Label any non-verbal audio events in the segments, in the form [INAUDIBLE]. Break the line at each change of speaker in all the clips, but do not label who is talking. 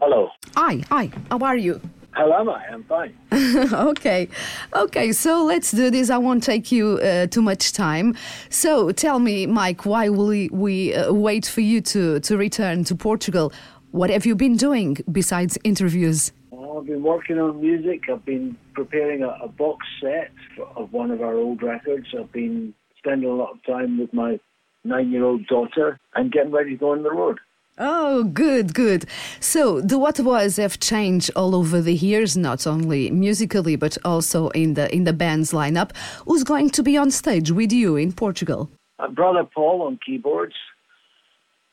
Hello.
Hi, hi. How are you?
How am I? I'm fine. [LAUGHS]
okay, okay. So let's do this. I won't take you uh, too much time. So tell me, Mike, why will we, we uh, wait for you to to return to Portugal? What have you been doing besides interviews?
Well, I've been working on music. I've been preparing a, a box set for, of one of our old records. I've been spending a lot of time with my nine-year-old daughter and getting ready to go on the road.
Oh, good, good. So the Waterboys have changed all over the years, not only musically but also in the in the band's lineup. Who's going to be on stage with you in Portugal?
My brother Paul on keyboards,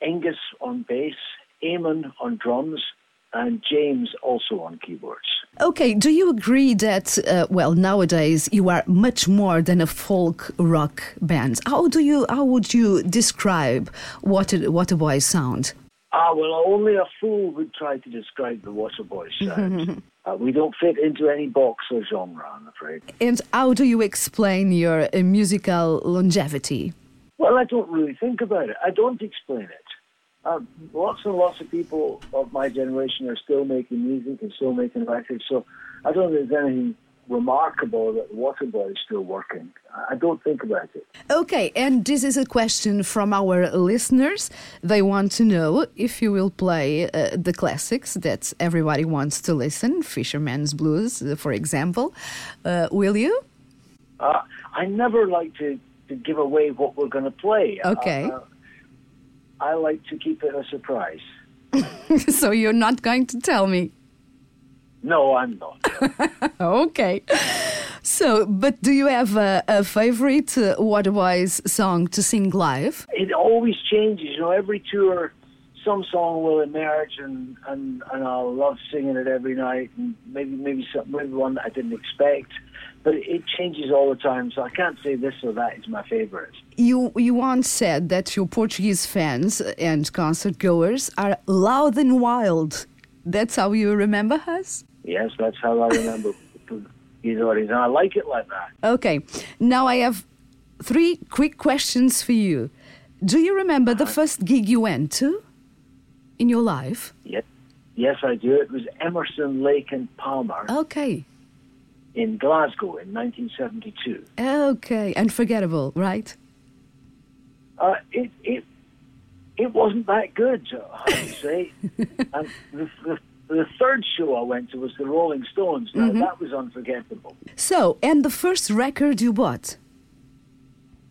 Angus on bass, Eamon on drums, and James also on keyboards.
Okay, do you agree that, uh, well, nowadays you are much more than a folk rock band? How do you, how would you describe what a, what a boy sound?
Ah, well, only a fool would try to describe the Waterboys [LAUGHS] sound. uh, we don't fit into any box or genre, I'm afraid.
And how do you explain your uh, musical longevity?
Well, I don't really think about it. I don't explain it. Uh, lots and lots of people of my generation are still making music and still making records, so I don't think there's anything remarkable that Waterboy is still working. I don't think about it.
Okay, and this is a question from our listeners. They want to know if you will play uh, the classics that everybody wants to listen, Fisherman's Blues, uh, for example. Uh, will you?
Uh, I never like to, to give away what we're going to play.
Okay.
Uh, I like to keep it a surprise. [LAUGHS]
so you're not going to tell me?
No, I'm not. [LAUGHS]
okay. So, but do you have a, a favorite uh, Waterboys song to sing live?
It always changes. You know, every tour, some song will emerge, and, and, and I'll love singing it every night, and maybe maybe some, maybe one that I didn't expect. But it changes all the time, so I can't say this or that is my favorite.
You you once said that your Portuguese fans and concert goers are loud and wild. That's how you remember us?
Yes, that's how I remember his audience, and I like it like that.
Okay, now I have three quick questions for you. Do you remember the first gig you went to in your life?
Yes, yes, I do. It was Emerson, Lake and Palmer
Okay,
in Glasgow in 1972.
okay, unforgettable, right?
Uh, it it it wasn't that good, say. [LAUGHS] and the, the, the third show I went to was the Rolling Stones. Now that was unforgettable.
So, and the first record you bought?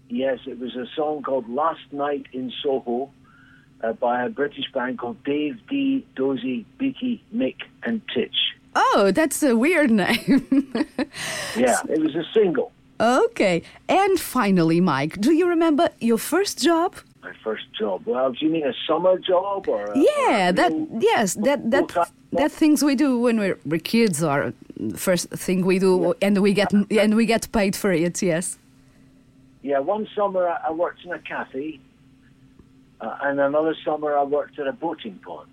Yes, it was a song called "Last Night in Soho" uh, by a British band called Dave Dee, Dozy, Beaky, Mick, and Tich.
Oh, that's a weird name. [LAUGHS]
Yeah, it was a single.
okay, and finally, Mike, do you remember your first job?
First job. Well, do you mean a summer job or? A,
Yeah,
or
that
real-
yes, that that that things we do when we're, we're kids are first thing we do, and we get and we get paid for it. Yes.
Yeah, one summer I I worked in a cafe, uh, and another summer I worked at a boating pond.